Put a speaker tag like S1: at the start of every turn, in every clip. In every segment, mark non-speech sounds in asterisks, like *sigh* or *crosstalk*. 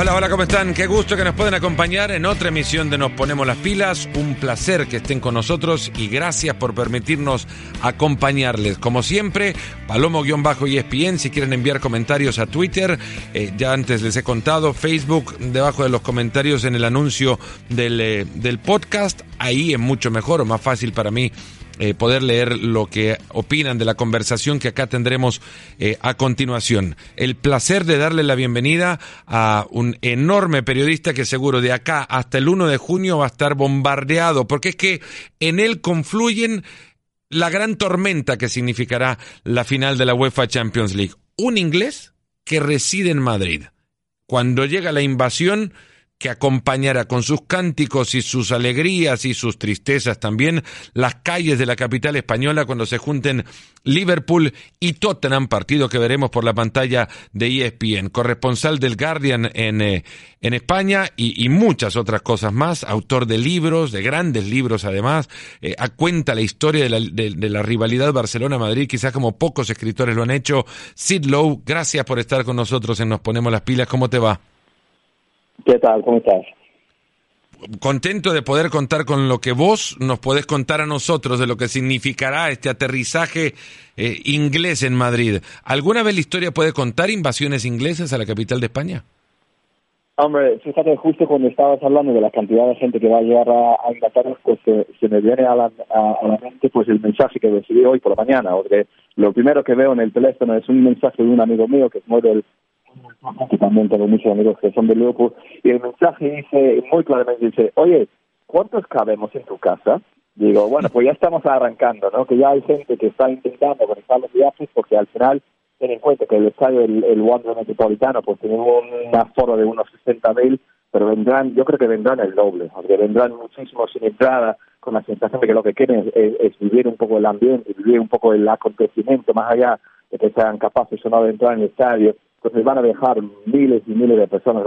S1: Hola, hola, ¿cómo están? Qué gusto que nos pueden acompañar en otra emisión de Nos Ponemos las Pilas. Un placer que estén con nosotros y gracias por permitirnos acompañarles. Como siempre, Palomo-ESPN, si quieren enviar comentarios a Twitter, eh, ya antes les he contado, Facebook, debajo de los comentarios en el anuncio del, eh, del podcast, ahí es mucho mejor o más fácil para mí eh, poder leer lo que opinan de la conversación que acá tendremos eh, a continuación. El placer de darle la bienvenida a un enorme periodista que seguro de acá hasta el 1 de junio va a estar bombardeado, porque es que en él confluyen la gran tormenta que significará la final de la UEFA Champions League. Un inglés que reside en Madrid. Cuando llega la invasión, que acompañará con sus cánticos y sus alegrías y sus tristezas también las calles de la capital española cuando se junten Liverpool y Tottenham, partido que veremos por la pantalla de ESPN. Corresponsal del Guardian en, eh, en España y, muchas otras cosas más, autor de libros, de grandes libros además, eh, cuenta la historia de la, de la rivalidad Barcelona-Madrid, quizás como pocos escritores lo han hecho. Sid Lowe, gracias por estar con nosotros en Nos Ponemos las Pilas, ¿cómo te va?
S2: ¿Qué tal? ¿Cómo estás?
S1: Contento de poder contar con lo que vos nos podés contar a nosotros de lo que significará este aterrizaje eh, inglés en Madrid. ¿Alguna vez la historia puede contar invasiones inglesas a la capital de España?
S2: Hombre, fíjate, justo cuando estabas hablando de la cantidad de gente que va a llegar a, Inglaterra, pues eh, se me viene a la, mente pues el mensaje que recibí hoy por la mañana. Porque lo primero que veo en el teléfono es un mensaje de un amigo mío que es muy del que también tengo amigos que son de Liverpool, y el mensaje dice muy claramente, dice, oye, ¿cuántos cabemos en tu casa? Digo, bueno, pues ya estamos arrancando, ¿no? Que ya hay gente que está intentando conectar los viajes porque al final ten en cuenta que el estadio, el, el Wanda Metropolitano, pues tiene un aforo de unos 60.000, pero vendrán, yo creo que vendrán el doble, porque vendrán muchísimos sin entrada, con la sensación de que lo que quieren es, vivir un poco el ambiente, vivir un poco el acontecimiento, más allá de que sean capaces o no de entrar en el estadio. Entonces van a viajar miles y miles de personas.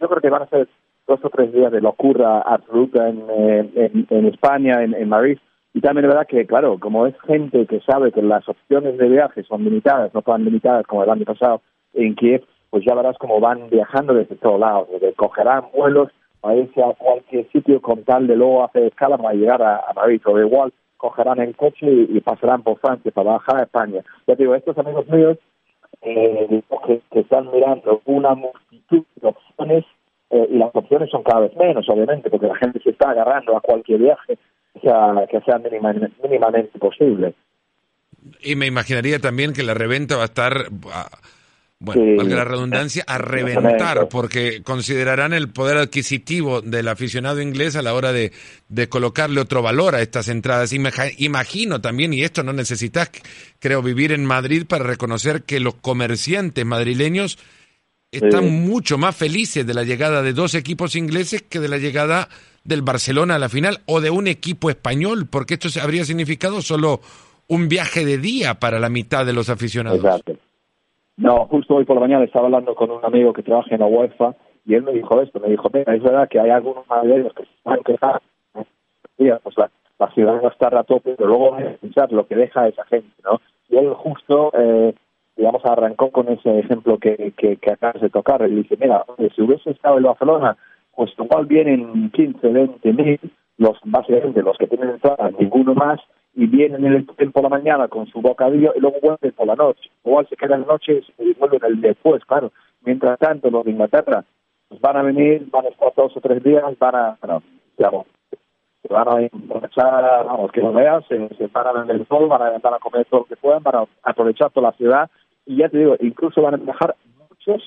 S2: yo creo que van a ser dos o tres días de locura absoluta en, en, en España, en, en Madrid. Y también es verdad que, claro, como es gente que sabe que las opciones de viaje son limitadas, no tan limitadas como el año pasado en Kiev, pues ya verás cómo van viajando desde todos lados, que cogerán vuelos a irse a cualquier sitio con tal de luego hacer escala para llegar a, a Madrid, o igual cogerán el coche y, pasarán por Francia para bajar a España. Ya digo, estos amigos míos eh, que, están mirando una multitud de opciones eh, y las opciones son cada vez menos, obviamente, porque la gente se está agarrando a cualquier viaje que sea, que sea mínimamente posible.
S1: Y me imaginaría también que la reventa va a estar bueno, valga la redundancia, a reventar, porque considerarán el poder adquisitivo del aficionado inglés a la hora de, de colocarle otro valor a estas entradas. Imagino también, y esto no necesitas, creo, vivir en Madrid para reconocer que los comerciantes madrileños están mucho más felices de la llegada de dos equipos ingleses que de la llegada del Barcelona a la final o de un equipo español, porque esto habría significado solo un viaje de día para la mitad de los aficionados.
S2: Exacto. No, justo hoy por la mañana estaba hablando con un amigo que trabaja en la UEFA y él me dijo esto, me dijo, es verdad que hay algunos madrileños que se van a quejar, pues la, ciudad va a estar a tope, pero luego hay que pensar lo que deja esa gente, ¿no? Y él justo, eh, digamos, arrancó con ese ejemplo que, que, que acabas de tocar, y dice, mira, si hubiese estado en Barcelona, pues igual vienen 15, 20 mil, los, básicamente los que tienen entrada, ninguno más, y vienen en el tren por la mañana con su bocadillo y luego vuelven por la noche. Igual se quedan la noche y vuelven el después, claro. Mientras tanto, los de Inglaterra pues van a venir, van a estar dos o tres días, van a, bueno, van a aprovechar, vamos, que lo veas, se, se paran en el sol, van a, van a comer todo lo que puedan, van a aprovechar toda la ciudad y ya te digo, incluso van a viajar muchos,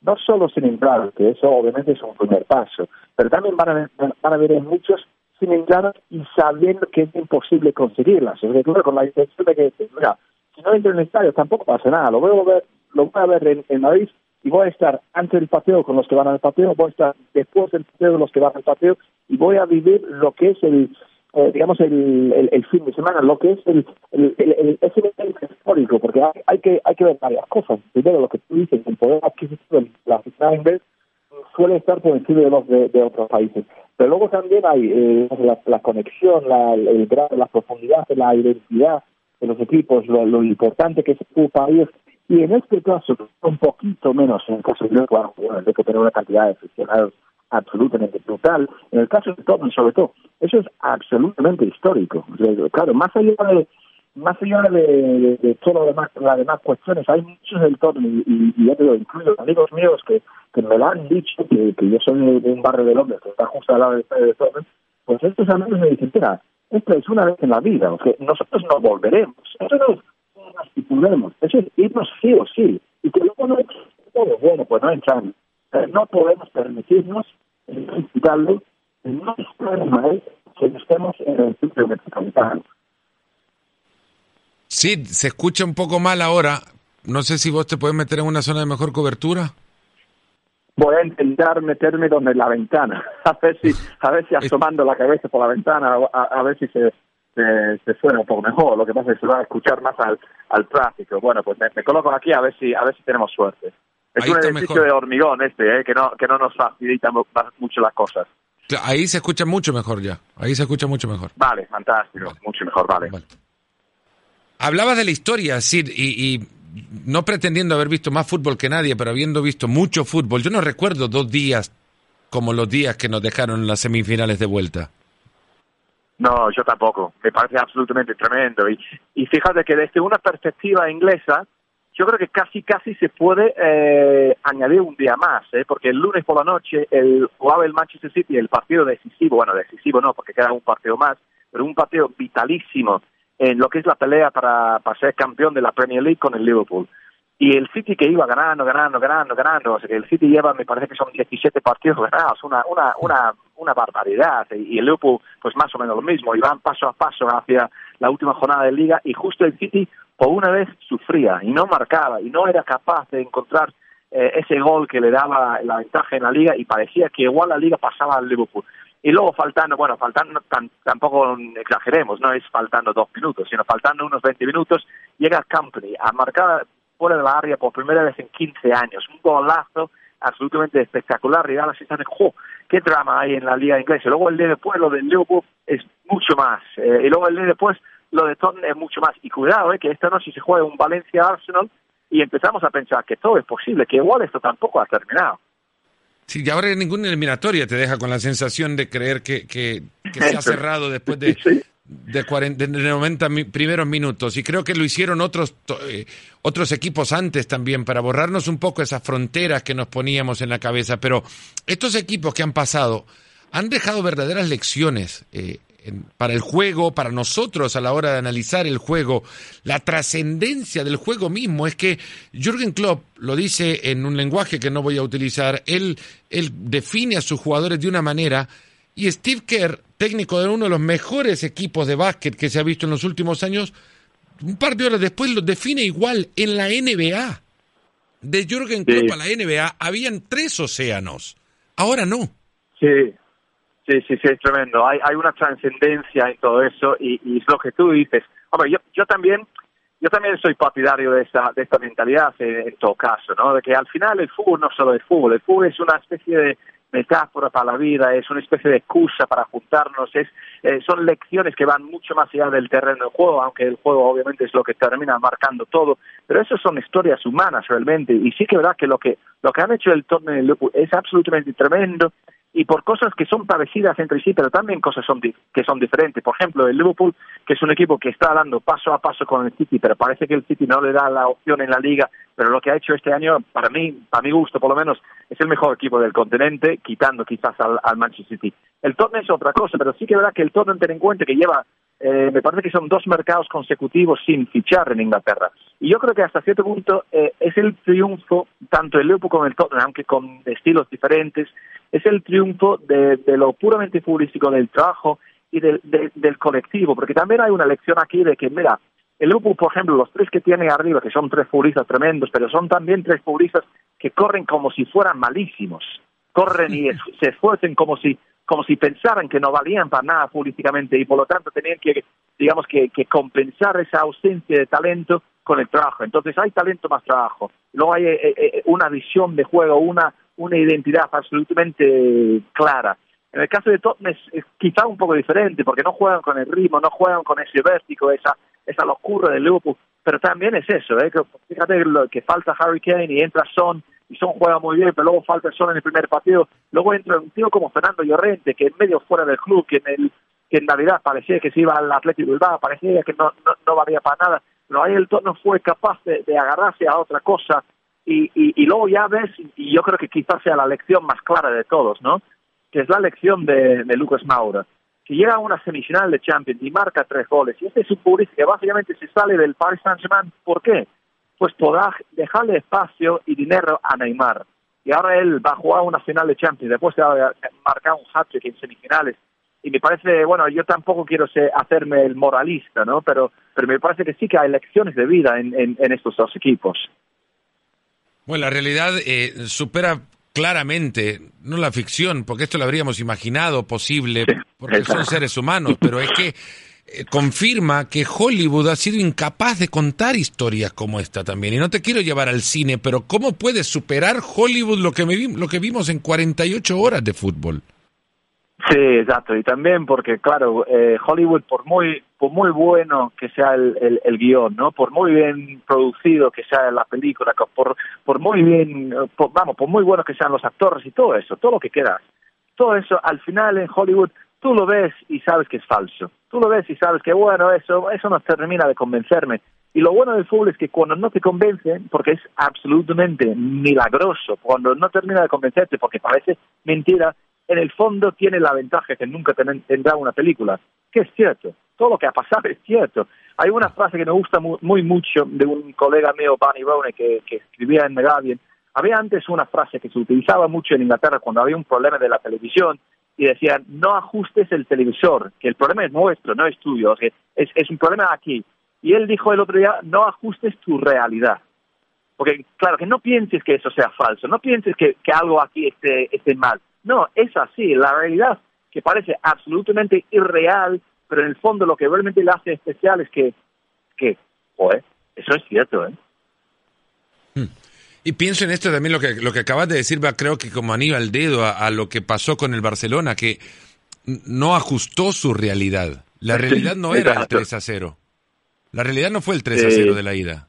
S2: no solo sin entrar, que eso obviamente es un primer paso, pero también van a, van a venir muchos sin y sabiendo que es imposible conseguirlas. Sobre todo con la intención de que, mira, si no entro en el estadio tampoco pasa nada. Lo voy a ver, lo voy a ver en, Madrid y voy a estar antes del pateo con los que van al pateo, voy a estar después del pateo con los que van al pateo y voy a vivir lo que es el, eh, digamos, el, el, fin de semana, lo que es el, el, el, ese histórico, porque hay, hay, que hay que ver varias cosas. Primero, lo que tú dices, el poder adquisitivo de la oficina inglés suele estar por encima de los de, otros países. Pero luego también hay eh, la, conexión, la, el grado, la profundidad, la identidad de los equipos, lo, importante que es tu país Y en este caso, un poquito menos en el caso de bueno, hay que tener una cantidad de aficionados absolutamente brutal. En el caso de Tottenham, sobre todo, eso es absolutamente histórico. Claro, más allá de más allá de, de, todo demás, las demás cuestiones, hay muchos del Tottenham y, y, ya te digo, incluyo amigos míos que, me lo han dicho, que, yo soy de un barrio de Londres que está justo al lado del de Tottenham, pues estos amigos me dicen, mira, esto es una vez en la vida, que nosotros no volveremos, eso no nos eso es irnos sí o sí, y que luego no todo bueno, pues no entran, no podemos permitirnos quitarlo, no mal que estemos en el sitio metropolitano.
S1: Sí, se escucha un poco mal ahora. No sé si vos te puedes meter en una zona de mejor cobertura.
S2: Voy a intentar meterme donde la ventana, *laughs* a ver si, a ver si asomando la cabeza por la ventana, a, ver si se, se, suena un poco mejor. Lo que pasa es que se va a escuchar más al, al tráfico. Bueno, pues me, coloco aquí a ver si, a ver si tenemos suerte. Es un edificio de hormigón este, ¿eh? que no, que no nos facilita mucho las cosas.
S1: Ahí se escucha mucho mejor ya. Ahí se escucha mucho mejor.
S2: Vale, fantástico. Mucho mejor, vale.
S1: Hablabas de la historia, Sid, y, y, no pretendiendo haber visto más fútbol que nadie, pero habiendo visto mucho fútbol, yo no recuerdo dos días como los días que nos dejaron las semifinales de vuelta.
S2: No, yo tampoco. Me parece absolutamente tremendo. Y, fíjate que desde una perspectiva inglesa, yo creo que casi casi se puede eh, añadir un día más, ¿eh? porque el lunes por la noche el, jugaba el Manchester City el partido decisivo, bueno, decisivo no, porque queda un partido más, pero un partido vitalísimo en lo que es la pelea para, para ser campeón de la Premier League con el Liverpool. Y el City que iba ganando, ganando, ganando, ganando, el City lleva, me parece que son 17 partidos ganados, una, una, una, una barbaridad. Y el Liverpool, pues más o menos lo mismo, y van paso a paso hacia la última jornada de liga, y justo el City por una vez sufría y no marcaba y no era capaz de encontrar eh, ese gol que le daba la ventaja en la liga y parecía que igual la liga pasaba al Liverpool. Y luego faltando, bueno, faltando, tampoco exageremos, no es faltando dos minutos, sino faltando unos 20 minutos, llega Company a marcar fuera de la área por primera vez en 15 años. Un golazo absolutamente espectacular. Y ahora se están, ¡jo! ¡Qué drama hay en la liga inglesa! Luego el día después, lo del Liverpool es mucho más. Eh, y luego el día después, lo de Tottenham es mucho más. Y cuidado, eh, que esta noche se juega un Valencia-Arsenal y empezamos a pensar que todo es posible, que igual esto tampoco ha terminado.
S1: Sí, y ahora ninguna eliminatoria te deja con la sensación de creer que, que, se ha cerrado después de, *laughs* de, 40, de 90 primeros minutos. Y creo que lo hicieron otros, eh, otros equipos antes también para borrarnos un poco esas fronteras que nos poníamos en la cabeza. Pero estos equipos que han pasado han dejado verdaderas lecciones eh, para el juego, para nosotros a la hora de analizar el juego, la trascendencia del juego mismo. Es que Jürgen Klopp lo dice en un lenguaje que no voy a utilizar, él, él define a sus jugadores de una manera y Steve Kerr, técnico de uno de los mejores equipos de básquet que se ha visto en los últimos años, un par de horas después lo define igual en la NBA. De Jürgen Klopp a la NBA habían tres océanos, ahora no.
S2: Sí, Sí, sí, sí, es tremendo. Hay, hay una trascendencia en todo eso y, y es lo que tú dices. Hombre, yo, yo también yo también soy partidario de esta, de esta mentalidad en, todo caso, ¿no? De que al final el fútbol no solo es fútbol, el fútbol es una especie de metáfora para la vida, es una especie de excusa para juntarnos, es, eh, son lecciones que van mucho más allá del terreno del juego, aunque el juego obviamente es lo que termina marcando todo, pero eso son historias humanas realmente, y sí que verdad que lo que, lo que han hecho el torneo es absolutamente tremendo, y por cosas que son parecidas entre sí, pero también cosas son que son diferentes. Por ejemplo, el Liverpool, que es un equipo que está dando paso a paso con el City, pero parece que el City no le da la opción en la liga, pero lo que ha hecho este año, para mí, para mi gusto por lo menos, es el mejor equipo del continente, quitando quizás al, Manchester City. El Tottenham es otra cosa, pero sí que verdad que el Tottenham, ten en cuenta que lleva eh, me parece que son dos mercados consecutivos sin fichar en Inglaterra. Y yo creo que hasta cierto punto eh, es el triunfo, tanto el Liverpool como el Tottenham, aunque con estilos diferentes, es el triunfo de, lo puramente futbolístico del trabajo y del, del colectivo, porque también hay una lección aquí de que, mira, el Liverpool, por ejemplo, los tres que tiene arriba, que son tres futbolistas tremendos, pero son también tres futbolistas que corren como si fueran malísimos, corren y *laughs* se esfuercen como si como si pensaran que no valían para nada políticamente y por lo tanto tenían que, digamos, que, compensar esa ausencia de talento con el trabajo. Entonces hay talento más trabajo. Luego hay eh, eh, una visión de juego, una, una identidad absolutamente clara. En el caso de Tottenham es, quizá un poco diferente porque no juegan con el ritmo, no juegan con ese vértigo, esa, esa locura del Liverpool. pero también es eso, ¿eh? que, fíjate lo, que falta Harry Kane y entra Son, y Son juega muy bien, pero luego falta Son en el primer partido, luego entra un tío como Fernando Llorente, que en medio fuera del club, que en, el, que en Navidad parecía que se iba al Atlético Bilbao, parecía que no, no, no valía para nada, pero ahí el no fue capaz de, agarrarse a otra cosa, y, y, y, luego ya ves, y yo creo que quizás sea la lección más clara de todos, ¿no? Que es la lección de, de Lucas Maura que llega a una semifinal de Champions y marca tres goles, y este es un futbolista que básicamente se sale del Paris Saint-Germain, ¿por qué? Pues por dejarle espacio y dinero a Neymar. Y ahora él va a jugar una final de Champions, después de marcar un hat-trick en semifinales. Y me parece, bueno, yo tampoco quiero hacerme el moralista, ¿no? Pero, pero me parece que sí que hay lecciones de vida en, en, estos dos equipos.
S1: Bueno, la realidad eh, supera claramente, no la ficción, porque esto lo habríamos imaginado posible, porque son seres humanos, pero es que eh, confirma que Hollywood ha sido incapaz de contar historias como esta también. Y no te quiero llevar al cine, pero ¿cómo puede superar Hollywood lo que, lo que vimos en 48 horas de fútbol?
S2: Sí, exacto. Y también porque, claro, eh, Hollywood, por muy, por muy bueno que sea el, el, guion, ¿no? Por muy bien producido que sea la película, por, por muy bien, vamos, por muy bueno que sean los actores y todo eso, todo lo que queda, todo eso, al final en Hollywood, tú lo ves y sabes que es falso. Tú lo ves y sabes que, bueno, eso, eso no termina de convencerme. Y lo bueno del fútbol es que cuando no te convence, porque es absolutamente milagroso, cuando no termina de convencerte porque parece mentira, en el fondo tiene la ventaja que nunca tendrá una película, que es cierto, todo lo que ha pasado *laughs* es cierto. Hay una frase que me gusta muy, mucho de un colega mío, Barney Rone, que, escribía en The Guardian. Había antes una frase que se utilizaba mucho en Inglaterra cuando había un problema de la televisión y decían, no ajustes el televisor, que el problema es nuestro, no es tuyo, es, es un problema aquí. Y él dijo el otro día, no ajustes tu realidad. Porque, claro, que no pienses que eso sea falso, no pienses que, que algo aquí esté, esté mal no, es así. La realidad que parece absolutamente irreal, pero en el fondo lo que realmente le hace especial es que, que, joder, eso es cierto, ¿eh?
S1: Hmm. Y pienso en esto también lo que, lo que acabas de decir, va creo que como anillo al dedo a, lo que pasó con el Barcelona, que no ajustó su realidad. La realidad no era el 3 a 0. La realidad no fue el 3 a 0 de la ida.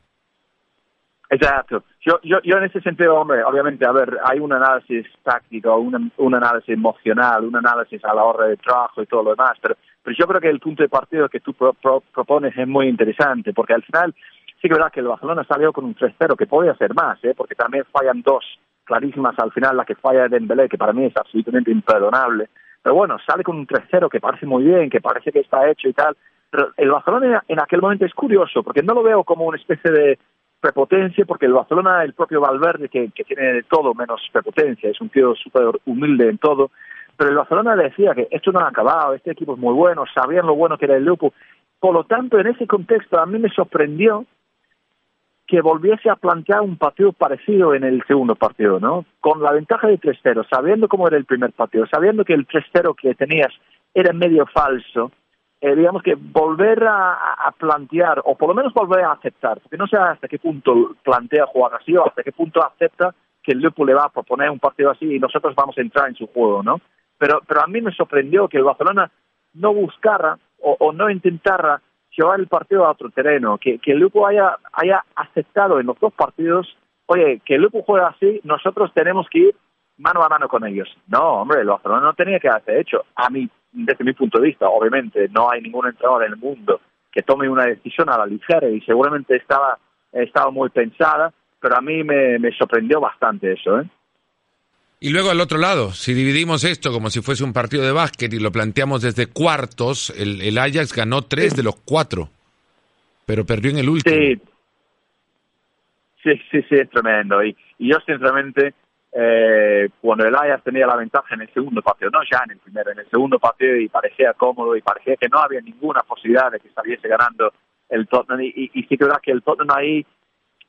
S2: Exacto. Yo, yo, yo en ese sentido, hombre, obviamente, a ver, hay un análisis táctico, un, un análisis emocional, un análisis a la hora de trabajo y todo lo demás, pero, pero yo creo que el punto de partido que tú propones es muy interesante, porque al final sí que verdad que el Barcelona salió con un 3-0, que podía ser más, ¿eh? porque también fallan dos clarísimas al final, la que falla Dembélé, que para mí es absolutamente imperdonable, pero bueno, sale con un 3-0 que parece muy bien, que parece que está hecho y tal, pero el Barcelona en aquel momento es curioso, porque no lo veo como una especie de prepotencia, porque el Barcelona, el propio Valverde, que, tiene de todo menos prepotencia, es un tío súper humilde en todo, pero el Barcelona decía que esto no ha acabado, este equipo es muy bueno, sabían lo bueno que era el grupo. Por lo tanto, en ese contexto, a mí me sorprendió que volviese a plantear un partido parecido en el segundo partido, ¿no? Con la ventaja de 3-0, sabiendo cómo era el primer partido, sabiendo que el 3-0 que tenías era medio falso, eh, digamos que volver a, plantear, o por lo menos volver a aceptar, porque no sé hasta qué punto plantea jugar así o hasta qué punto acepta que el Liverpool le va a proponer un partido así y nosotros vamos a entrar en su juego, ¿no? Pero, pero a mí me sorprendió que el Barcelona no buscara o, no intentara llevar el partido a otro terreno, que, que el Liverpool haya, haya aceptado en los dos partidos, oye, que el Liverpool juega así, nosotros tenemos que ir mano a mano con ellos. No, hombre, el Barcelona no tenía que hacer hecho. A mí desde mi punto de vista, obviamente, no hay ningún entrenador en el mundo que tome una decisión a la ligera y seguramente estaba, estaba muy pensada, pero a mí me, sorprendió bastante eso. ¿eh?
S1: Y luego al otro lado, si dividimos esto como si fuese un partido de básquet y lo planteamos desde cuartos, el, el Ajax ganó tres de los cuatro, pero perdió en el último.
S2: Sí, sí, sí, sí es tremendo. Y, y yo sinceramente eh, cuando el Ajax tenía la ventaja en el segundo partido, no ya en el primero, en el segundo partido y parecía cómodo y parecía que no había ninguna posibilidad de que saliese ganando el Tottenham y, y, sí que verdad que el Tottenham ahí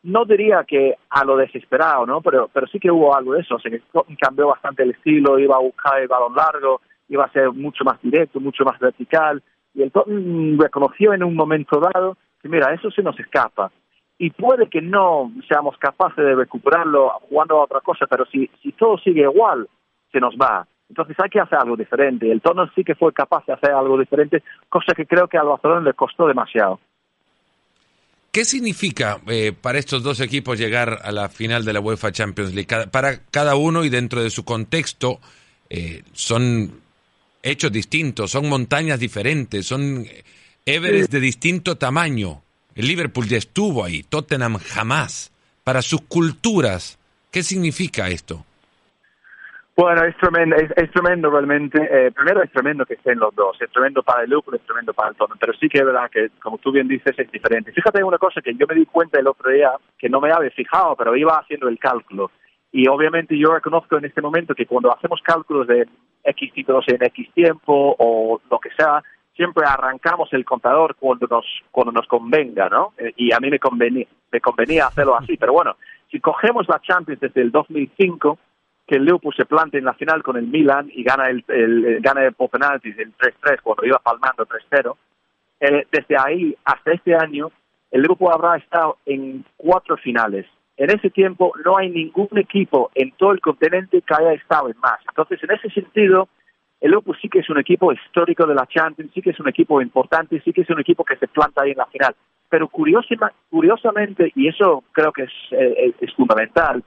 S2: no diría que a lo desesperado, ¿no? Pero, pero sí que hubo algo de eso, o sea que cambió bastante el estilo, iba a buscar el balón largo, iba a ser mucho más directo, mucho más vertical y el Tottenham reconoció en un momento dado que mira, eso se nos escapa y puede que no seamos capaces de recuperarlo jugando a otra cosa, pero si, si todo sigue igual, se nos va. Entonces hay que hacer algo diferente. El Tottenham sí que fue capaz de hacer algo diferente, cosa que creo que al Barcelona le costó demasiado.
S1: ¿Qué significa eh, para estos dos equipos llegar a la final de la UEFA Champions League? para cada uno y dentro de su contexto eh, son hechos distintos, son montañas diferentes, son Everest de distinto tamaño. Liverpool ya estuvo ahí, Tottenham jamás. Para sus culturas, ¿qué significa esto?
S2: Bueno, es tremendo, es, tremendo realmente. Eh, primero es tremendo que estén los dos, es tremendo para el Liverpool, es tremendo para el Tottenham, pero sí que es verdad que, como tú bien dices, es diferente. Fíjate una cosa que yo me di cuenta el otro día, que no me había fijado, pero iba haciendo el cálculo. Y obviamente yo reconozco en este momento que cuando hacemos cálculos de X títulos en X tiempo o lo que sea, siempre arrancamos el contador cuando nos, cuando nos convenga, ¿no? Eh, y a mí me convenía, me convenía hacerlo así. Pero bueno, si cogemos la Champions desde el 2005, que el Liverpool se plante en la final con el Milan y gana el, el gana el por penaltis el 3-3 cuando iba palmando 3-0. Eh, desde ahí hasta este año, el Liverpool habrá estado en cuatro finales. En ese tiempo no hay ningún equipo en todo el continente que haya estado en más. Entonces, en ese sentido, el Liverpool sí que es un equipo histórico de la Champions, sí que es un equipo importante, sí que es un equipo que se planta ahí en la final. Pero curiosamente, y eso creo que es, eh, es fundamental,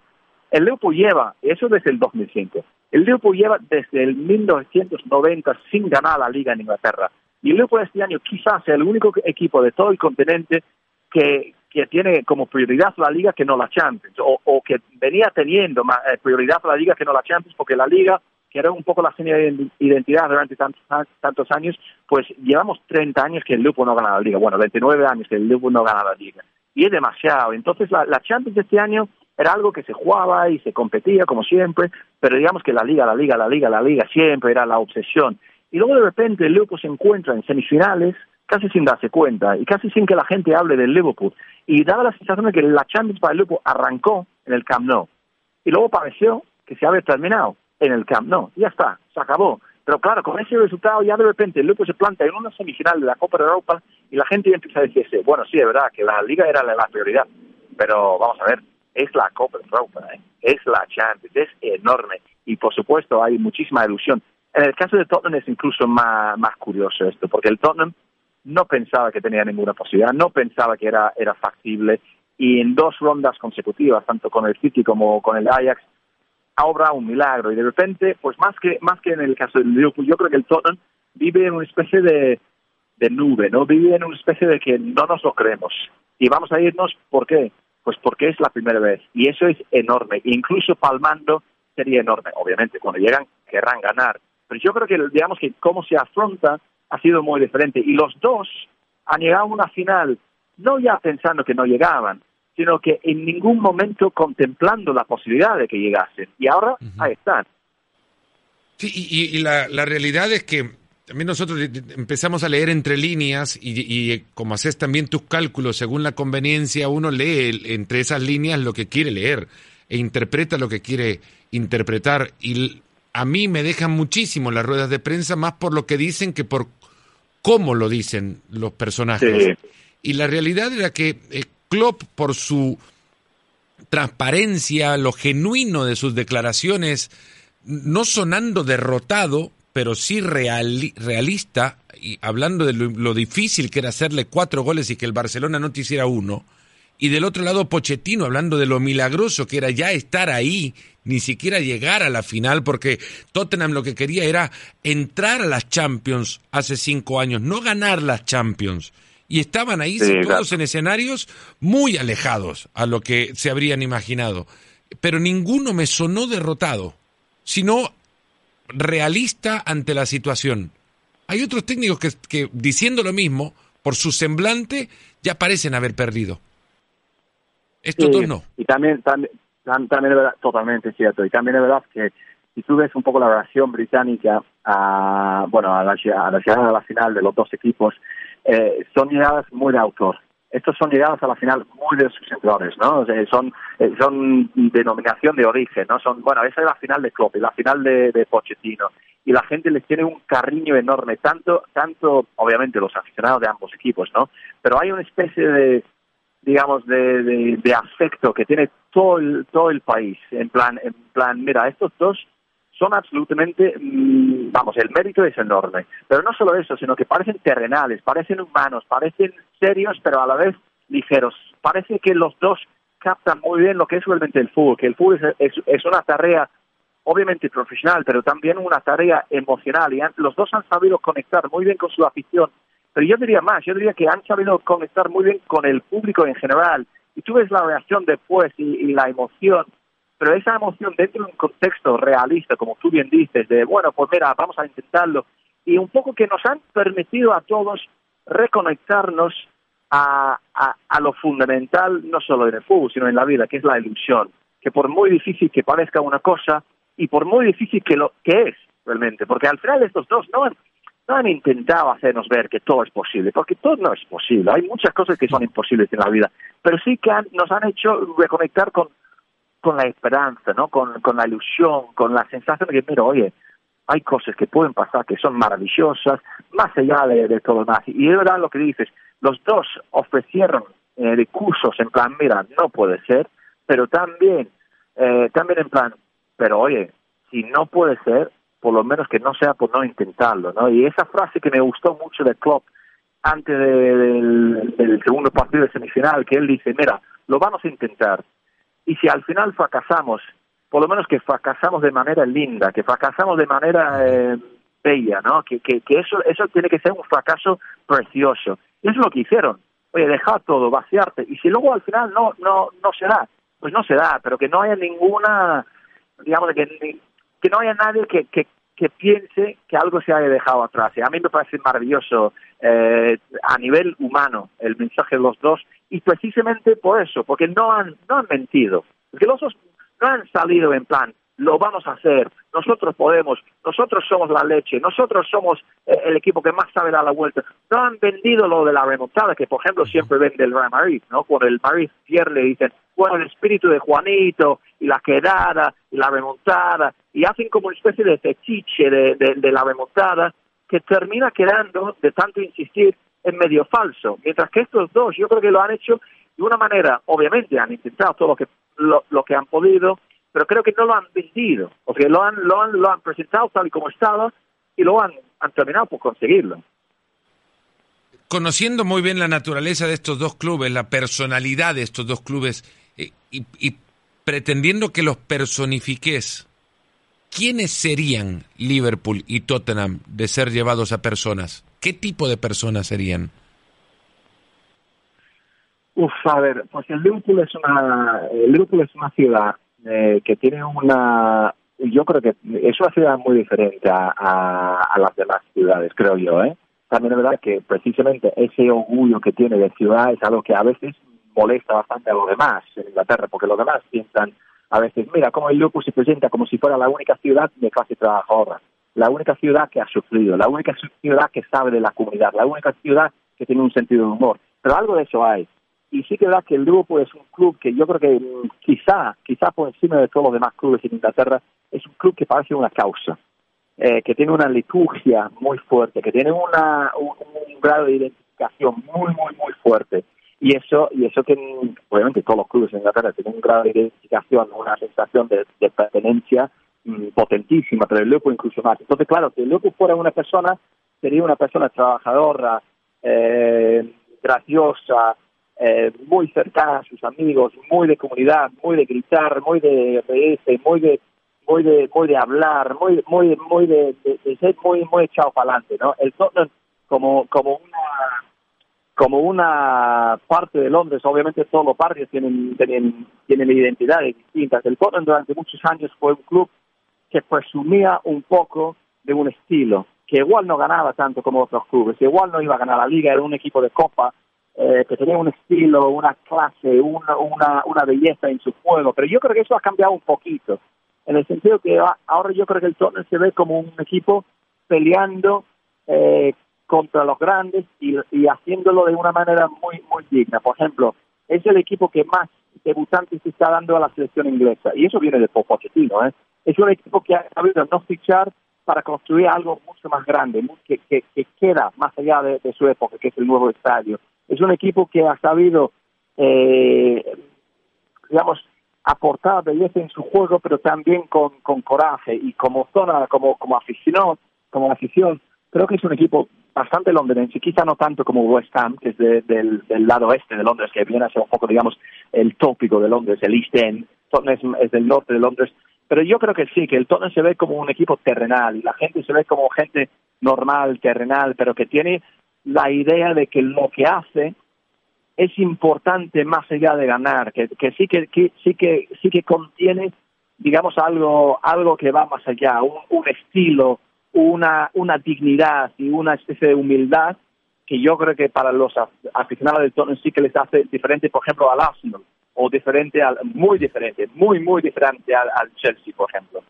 S2: el Liverpool lleva, eso desde el 2005, el Liverpool lleva desde el 1990 sin ganar la liga en Inglaterra. Y el Liverpool este año quizás sea el único equipo de todo el continente que, que tiene como prioridad la liga que no la Champions, o, que venía teniendo más, eh, prioridad la liga que no la Champions, porque la liga, que era un poco la señal de identidad durante tantos, años, pues llevamos 30 años que el Liverpool no gana la liga, bueno, 29 años que el Liverpool no gana la liga. Y es demasiado. Entonces la, la Champions de este año era algo que se jugaba y se competía como siempre, pero digamos que la liga, la liga, la liga, la liga siempre era la obsesión. Y luego de repente el Liverpool se encuentra en semifinales casi sin darse cuenta y casi sin que la gente hable del Liverpool. Y daba la sensación de que la Champions para el Liverpool arrancó en el Camp Nou. Y luego pareció que se había terminado en el Camp Nou. Ya está, se acabó. Pero claro, con ese resultado ya de repente el Liverpool se planta en una semifinal de la Copa de Europa y la gente empieza a decirse, bueno, sí, es verdad que la liga era la prioridad, pero vamos a ver, es la Copa Europa, ¿eh? es la Champions, es enorme y por supuesto hay muchísima ilusión. En el caso de Tottenham es incluso más, más curioso esto, porque el Tottenham no pensaba que tenía ninguna posibilidad, no pensaba que era, era factible y en dos rondas consecutivas, tanto con el City como con el Ajax, obra un milagro y de repente, pues más que más que en el caso del Liverpool, yo creo que el Tottenham vive en una especie de, de nube, ¿no? Vive en una especie de que no nos lo creemos. Y vamos a irnos, ¿por qué? Pues porque es la primera vez y eso es enorme. Incluso palmando sería enorme. Obviamente, cuando llegan querrán ganar. Pero yo creo que, digamos que cómo se afronta ha sido muy diferente. Y los dos han llegado a una final, no ya pensando que no llegaban, sino que en ningún momento contemplando la posibilidad de que llegasen. Y ahora ahí están.
S1: Sí, y, la, la realidad es que también nosotros empezamos a leer entre líneas y, como haces también tus cálculos según la conveniencia, uno lee entre esas líneas lo que quiere leer e interpreta lo que quiere interpretar. Y a mí me dejan muchísimo las ruedas de prensa más por lo que dicen que por cómo lo dicen los personajes. Y la realidad era que eh, Klopp, por su transparencia, lo genuino de sus declaraciones, no sonando derrotado, pero sí realista, y hablando de lo, difícil que era hacerle cuatro goles y que el Barcelona no te hiciera uno, y del otro lado Pochettino hablando de lo milagroso que era ya estar ahí, ni siquiera llegar a la final, porque Tottenham lo que quería era entrar a las Champions hace cinco años, no ganar las Champions. Y estaban ahí situados en escenarios muy alejados a lo que se habrían imaginado. Pero ninguno me sonó derrotado, sino realista ante la situación. Hay otros técnicos que, que diciendo lo mismo, por su semblante, ya parecen haber perdido. Estos dos no.
S2: Y también, también, también es verdad, totalmente cierto. Y también es verdad que si tú ves un poco la relación británica a, bueno, a la, a la llegada a la final de los dos equipos, eh, son llegadas muy de autor estos son llegadas a la final muy de sus ¿no? son, eh, son denominación de origen, ¿no? Son, bueno, esa es la final de Klopp y la final de, de Pochettino. Y la gente les tiene un cariño enorme, tanto, tanto, obviamente, los aficionados de ambos equipos, ¿no? Pero hay una especie de, digamos, de, de, de afecto que tiene todo el, todo el país. En plan, en plan, mira, estos dos son absolutamente, mm, vamos, el mérito es enorme. Pero no solo eso, sino que parecen terrenales, parecen humanos, parecen serios, pero a la vez ligeros. Parece que los dos captan muy bien lo que es realmente el fútbol, que el fútbol es, una tarea obviamente profesional, pero también una tarea emocional y los dos han sabido conectar muy bien con su afición. Pero yo diría más, yo diría que han sabido conectar muy bien con el público en general. Y tú ves la reacción después y la emoción pero esa emoción dentro de un contexto realista, como tú bien dices, de, bueno, pues mira, vamos a intentarlo, y un poco que nos han permitido a todos reconectarnos a, a, lo fundamental, no solo en el fútbol, sino en la vida, que es la ilusión, que por muy difícil que parezca una cosa, y por muy difícil que lo que es realmente, porque al final estos dos no han, no han intentado hacernos ver que todo es posible, porque todo no es posible, hay muchas cosas que son imposibles en la vida, pero sí que nos han hecho reconectar con con la esperanza, ¿no? Con, con la ilusión, con la sensación de que, mira, oye, hay cosas que pueden pasar que son maravillosas, más allá de, todo lo demás. Y es verdad lo que dices, los dos ofrecieron eh, recursos en plan, mira, no puede ser, pero también, eh, también en plan, pero oye, si no puede ser, por lo menos que no sea por no intentarlo, ¿no? Y esa frase que me gustó mucho de Klopp antes del, del segundo partido de semifinal, que él dice, mira, lo vamos a intentar, y si al final fracasamos, por lo menos que fracasamos de manera linda, que fracasamos de manera eh, bella, ¿no? Que, que, eso, eso tiene que ser un fracaso precioso. Y eso es lo que hicieron. Oye, dejar todo, vaciarte. Y si luego al final no, no, no se da, pues no se da, pero que no haya ninguna, digamos, que, que no haya nadie que, que, que piense que algo se haya dejado atrás. Y a mí me parece maravilloso eh, a nivel humano el mensaje de los dos y precisamente por eso, porque no han, no han mentido, porque los no han salido en plan, lo vamos a hacer, nosotros podemos, nosotros somos la leche, nosotros somos eh, el equipo que más sabe dar la vuelta. No han vendido lo de la remontada, que por ejemplo siempre vende el Real Madrid, ¿no? Cuando el Madrid pierde dicen, bueno, el espíritu de Juanito y la quedada y la remontada, y hacen como una especie de fetiche de, de la remontada que termina quedando, de tanto insistir, en medio falso. Mientras que estos dos, yo creo que lo han hecho de una manera, obviamente han intentado todo lo que, lo, que han podido, pero creo que no lo han vendido, o sea, lo han, lo han, lo han presentado tal y como estaba y lo han, terminado por conseguirlo.
S1: Conociendo muy bien la naturaleza de estos dos clubes, la personalidad de estos dos clubes eh, y, y pretendiendo que los personifiques, ¿quiénes serían Liverpool y Tottenham de ser llevados a personas? ¿Qué tipo de personas serían?
S2: Uf, a ver, pues el Liverpool es una, el Liverpool es una ciudad eh, que tiene una, yo creo que es una ciudad muy diferente a, a, las demás ciudades, creo yo, ¿eh? También es verdad que precisamente ese orgullo que tiene de ciudad es algo que a veces molesta bastante a los demás en Inglaterra, porque los demás piensan a veces, mira, cómo el Liverpool se presenta como si fuera la única ciudad de clase trabajadora la única ciudad que ha sufrido, la única ciudad que sabe de la comunidad, la única ciudad que tiene un sentido de humor. Pero algo de eso hay. Y sí que es verdad que el grupo es un club que yo creo que mm, quizá, quizá por encima de todos los demás clubes en Inglaterra, es un club que parece una causa, eh, que tiene una liturgia muy fuerte, que tiene una, un, grado de identificación muy, muy, muy fuerte. Y eso, y eso que mm, obviamente todos los clubes en Inglaterra tienen un grado de identificación, una sensación de pertenencia Mm, potentísima, pero el loco incluso más. Entonces, claro, si el loco fuera una persona, sería una persona trabajadora, eh, graciosa, eh, muy cercana a sus amigos, muy de comunidad, muy de gritar, muy de reírse, muy de muy de muy de hablar, muy muy muy de, ser muy muy echado para adelante, ¿no? El Tottenham como como una como una parte de Londres, obviamente todos los barrios tienen tienen tienen identidades distintas. El Tottenham durante muchos años fue un club que presumía un poco de un estilo, que igual no ganaba tanto como otros clubes, igual no iba a ganar la liga, era un equipo de copa, eh, que tenía un estilo, una clase, una, una, una belleza en su juego, pero yo creo que eso ha cambiado un poquito, en el sentido que ahora yo creo que el Tottenham se ve como un equipo peleando eh, contra los grandes y, haciéndolo de una manera muy muy digna. Por ejemplo, es el equipo que más debutantes está dando a la selección inglesa y eso viene de Pochettino, ¿eh? Es un equipo que ha sabido no fichar para construir algo mucho más grande, que, que, queda más allá de, su época, que es el nuevo estadio. Es un equipo que ha sabido, eh, digamos, aportar belleza en su juego, pero también con, coraje y como zona, como, como afición, como afición, creo que es un equipo bastante londinense, quizá no tanto como West Ham, que es del, lado oeste de Londres, que viene a ser un poco, digamos, el tópico de Londres, el East End. Tottenham es, del norte de Londres, pero yo creo que sí, que el Tottenham se ve como un equipo terrenal y la gente se ve como gente normal, terrenal, pero que tiene la idea de que lo que hace es importante más allá de ganar, que, que sí que, sí que sí que contiene digamos algo algo que va más allá, un, un estilo, una, una dignidad y una especie de humildad que yo creo que para los aficionados del Tottenham sí que les hace diferente, por ejemplo, al Arsenal, o diferente, al, muy diferente, muy, muy diferente al, Chelsea, por ejemplo.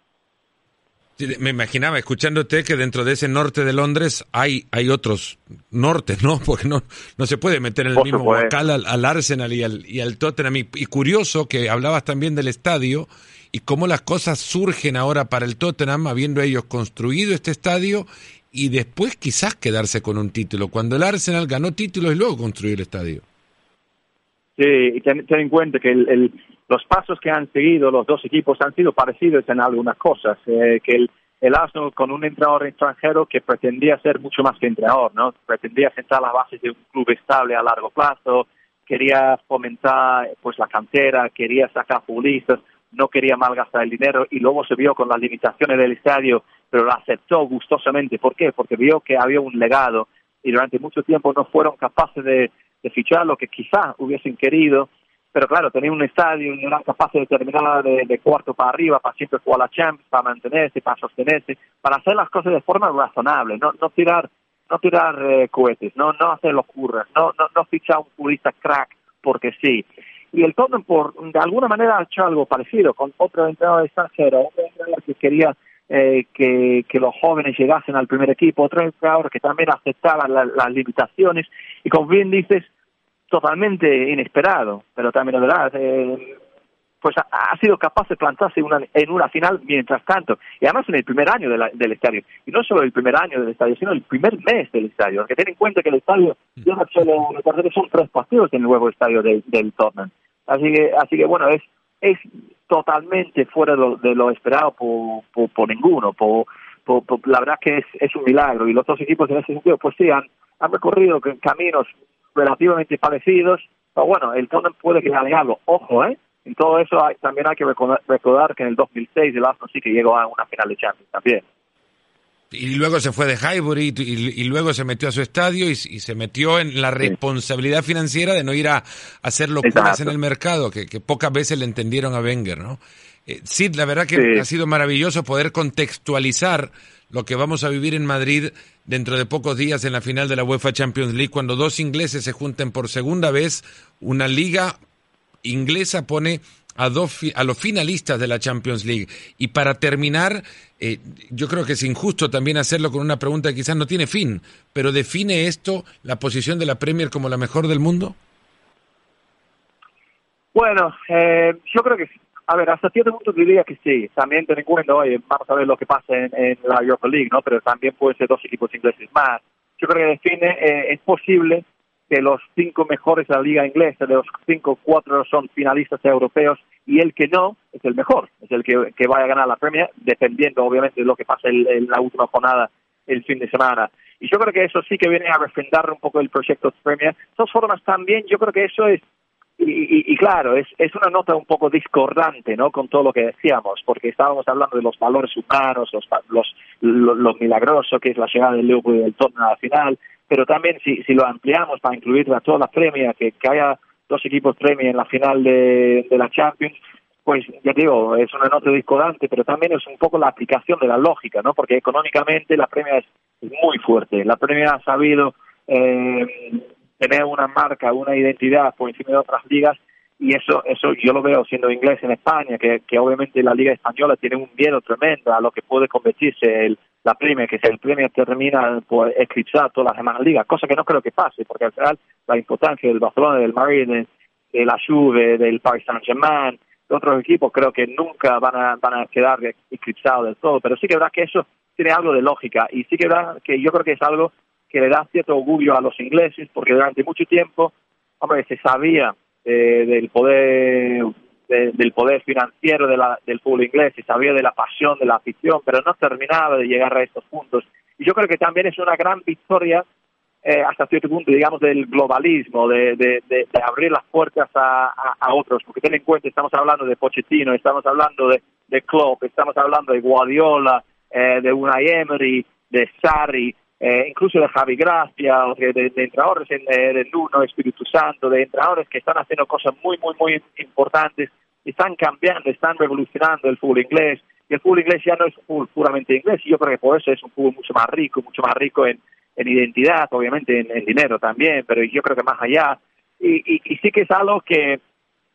S1: me imaginaba, escuchándote, que dentro de ese norte de Londres hay, hay otros nortes, ¿no? *laughs* Porque no, no se puede meter en el mismo vocal al, Arsenal y al, y al Tottenham. y curioso que hablabas también del estadio y cómo las cosas surgen ahora para el Tottenham, habiendo ellos construido este estadio y después quizás quedarse con un título, cuando el Arsenal ganó títulos y luego construyó el estadio.
S2: Sí, y ten, en cuenta que el, los pasos que han seguido los dos equipos han sido parecidos en algunas cosas, eh, que el, el Arsenal con un entrenador extranjero que pretendía ser mucho más que entrenador, ¿no? Pretendía sentar las bases de un club estable a largo plazo, quería fomentar pues la cantera, quería sacar futbolistas, no quería malgastar el dinero y luego se vio con las limitaciones del estadio, pero lo aceptó gustosamente. ¿Por qué? Porque vio que había un legado y durante mucho tiempo no fueron capaces de, fichar lo que quizás hubiesen querido, pero claro, tenían un estadio y no eran capaces de de, cuarto para arriba, para siempre jugar la Champions, para mantenerse, para sostenerse, para hacer las cosas de forma razonable, no, no tirar no tirar eh, cohetes, no no hacer locuras, no, no, no fichar un futbolista crack porque sí. Y el Tottenham por de alguna manera ha hecho algo parecido con otro entrenador extranjero, otro entrenador que quería eh, que, que, los jóvenes llegasen al primer equipo, otro entrenador que también aceptaba las limitaciones y como bien dices, totalmente inesperado, pero también es verdad, eh, pues ha, sido capaz de plantarse una, en una final mientras tanto, y además en el primer año del estadio, y no solo el primer año del estadio, sino el primer mes del estadio, porque ten en cuenta que el estadio, yo solo son tres partidos en el nuevo estadio del, del Tottenham, así que, así que bueno, es, es totalmente fuera de lo, esperado por, por, ninguno, por, la verdad que es, es un milagro, y los dos equipos en ese sentido, pues sí, han, han recorrido caminos relativamente parecidos, pero bueno, el Tottenham puede que algo, ojo, ¿eh? En todo eso también hay que recordar, que en el 2006 el Arsenal sí que llegó a una final de Champions también.
S1: Y luego se fue de Highbury y, luego se metió a su estadio y, se metió en la responsabilidad financiera de no ir a, hacer locuras en el mercado, que, pocas veces le entendieron a Wenger, ¿no? Eh, sí, la verdad que ha sido maravilloso poder contextualizar lo que vamos a vivir en Madrid dentro de pocos días en la final de la UEFA Champions League, cuando dos ingleses se junten por segunda vez, una liga inglesa pone a, dos, a los finalistas de la Champions League. Y para terminar, eh, yo creo que es injusto también hacerlo con una pregunta que quizás no tiene fin, pero ¿define esto la posición de la Premier como la mejor del mundo?
S2: Bueno, eh, yo creo que sí. A ver, hasta cierto punto diría que sí. También ten en cuenta, oye, vamos a ver lo que pasa en, la Europa League, ¿no? Pero también puede ser dos equipos ingleses más. Yo creo que define, eh, es posible que los cinco mejores de la liga inglesa, de los cinco, cuatro son finalistas europeos y el que no es el mejor, es el que, que vaya a ganar la Premier, dependiendo obviamente de lo que pase en la última jornada el fin de semana. Y yo creo que eso sí que viene a refrendar un poco el proyecto Premier. De todas formas, también yo creo que eso es, y, claro, es, es una nota un poco discordante, ¿no? Con todo lo que decíamos, porque estábamos hablando de los valores humanos, los, los, lo, milagroso que es la llegada del Liverpool y del Tottenham a la final, pero también si, si lo ampliamos para incluir a todas las premias, que, haya dos equipos premios en la final de, de la Champions, pues ya digo, es una nota discordante, pero también es un poco la aplicación de la lógica, ¿no? Porque económicamente la premia es, muy fuerte. La premia ha sabido eh, tener una marca, una identidad por encima de otras ligas y eso eso yo lo veo siendo inglés en España, que, que obviamente la liga española tiene un miedo tremendo a lo que puede convertirse el, la Premier, que si el Premier termina por eclipsar todas las demás ligas, cosa que no creo que pase, porque al final la importancia del Barcelona, del Madrid, de, la Juve, del Paris Saint-Germain, de otros equipos, creo que nunca van a, van a quedar eclipsados del todo, pero sí que verdad que eso tiene algo de lógica y sí que verdad que yo creo que es algo que le da cierto orgullo a los ingleses, porque durante mucho tiempo, hombre, se sabía eh, del poder del poder financiero de la, del fútbol inglés y sabía de la pasión, de la afición, pero no terminaba de llegar a estos puntos. Y yo creo que también es una gran victoria eh, hasta cierto punto, digamos, del globalismo, de, de, abrir las puertas a, a, otros, porque ten en cuenta, estamos hablando de Pochettino, estamos hablando de, de Klopp, estamos hablando de Guardiola, eh, de Unai Emery, de Sarri, eh, incluso de Javi Gracia, de, de, de entrenadores en, eh, de Luno, Espíritu Santo, de entrenadores que están haciendo cosas muy, muy, muy importantes, están cambiando, están revolucionando el fútbol inglés, y el fútbol inglés ya no es un fútbol puramente inglés, y yo creo que por eso es un fútbol mucho más rico, mucho más rico en, en identidad, obviamente en, dinero también, pero yo creo que más allá. Y, y, y, sí que es algo que,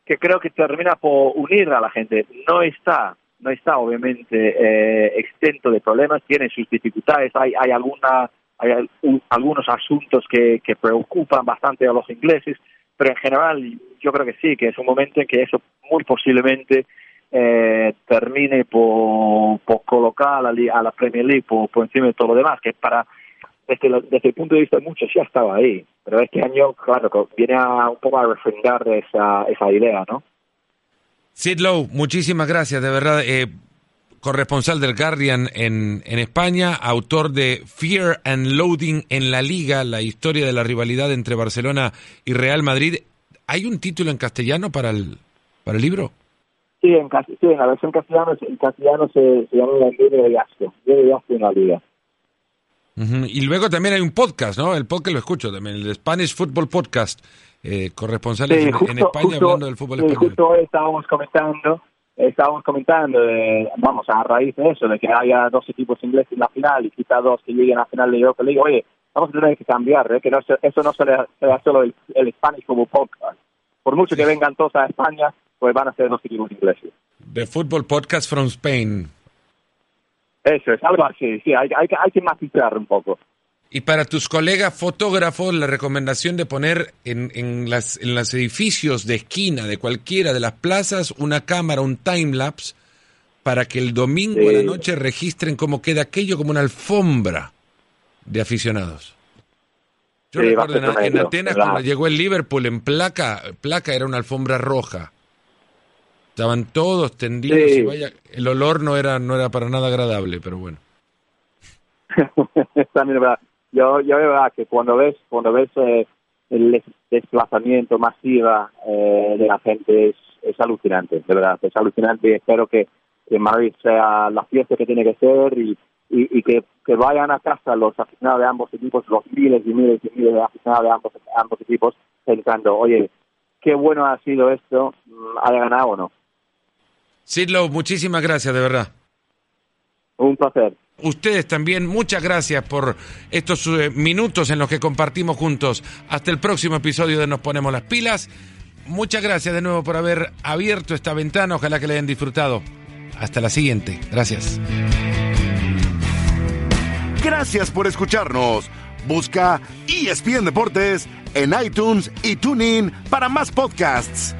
S2: que creo que termina por unir a la gente. No está, no está obviamente eh, exento de problemas, tiene sus dificultades, hay, hay, alguna, hay algunos asuntos que, que preocupan bastante a los ingleses, pero en general yo creo que sí, que es un momento en que eso muy posiblemente eh, termine por, por colocar a la, a la Premier League por, encima de todo lo demás, que para desde, desde el punto de vista de muchos ya estaba ahí, pero este año, claro, viene a, un poco a refrendar esa, esa idea, ¿no?
S1: Sid Lowe, muchísimas gracias, de verdad. Eh, corresponsal del Guardian en, en España, autor de Fear and Loading en la Liga, la historia de la rivalidad entre Barcelona y Real Madrid. ¿Hay un título en castellano para el, para el libro?
S2: Sí, en, sí, en la versión castellano, en castellano se, se llama el libro de gasto, de gasto en la Liga.
S1: Y luego también hay un podcast, ¿no? El podcast lo escucho también, el Spanish Football Podcast, eh, corresponsales en, España hablando del fútbol español.
S2: Justo hoy estábamos comentando, estábamos comentando, vamos, a raíz de eso, de que haya dos equipos ingleses en la final y quizá dos que lleguen a la final de Europa League, oye, vamos a tener que cambiar, ¿eh? que no, eso no será, solo el, el Spanish Football Podcast. Por mucho que vengan todos a España, pues van a ser dos equipos ingleses.
S1: The Football Podcast from Spain.
S2: Eso es, algo así, sí, hay, hay, hay que matizar un poco.
S1: Y para tus colegas fotógrafos, la recomendación de poner en, en, las, en los edificios de esquina de cualquiera de las plazas una cámara, un timelapse, para que el domingo a la noche registren cómo queda aquello como una alfombra de aficionados. Yo recuerdo en, Atenas cuando llegó el Liverpool en placa, placa era una alfombra roja. Estaban todos tendidos y vaya, el olor no era, no era para nada agradable, pero bueno. *laughs*
S2: También verdad. Yo, yo veo que cuando ves, cuando ves eh, el desplazamiento masiva eh, de la gente es, es alucinante, de verdad, es alucinante y espero que, que Madrid sea la fiesta que tiene que ser y, y, que, que, vayan a casa los aficionados de ambos equipos, los miles y miles y miles de aficionados de ambos, ambos equipos, pensando, oye, qué bueno ha sido esto, mm, haya ganado o no.
S1: Sidlow, muchísimas gracias, de verdad.
S2: Un placer.
S1: Ustedes también, muchas gracias por estos eh, minutos en los que compartimos juntos. Hasta el próximo episodio de Nos Ponemos las Pilas. Muchas gracias de nuevo por haber abierto esta ventana. Ojalá que la hayan disfrutado. Hasta la siguiente. Gracias.
S3: Gracias por escucharnos. Busca ESPN Deportes en iTunes y TuneIn para más podcasts.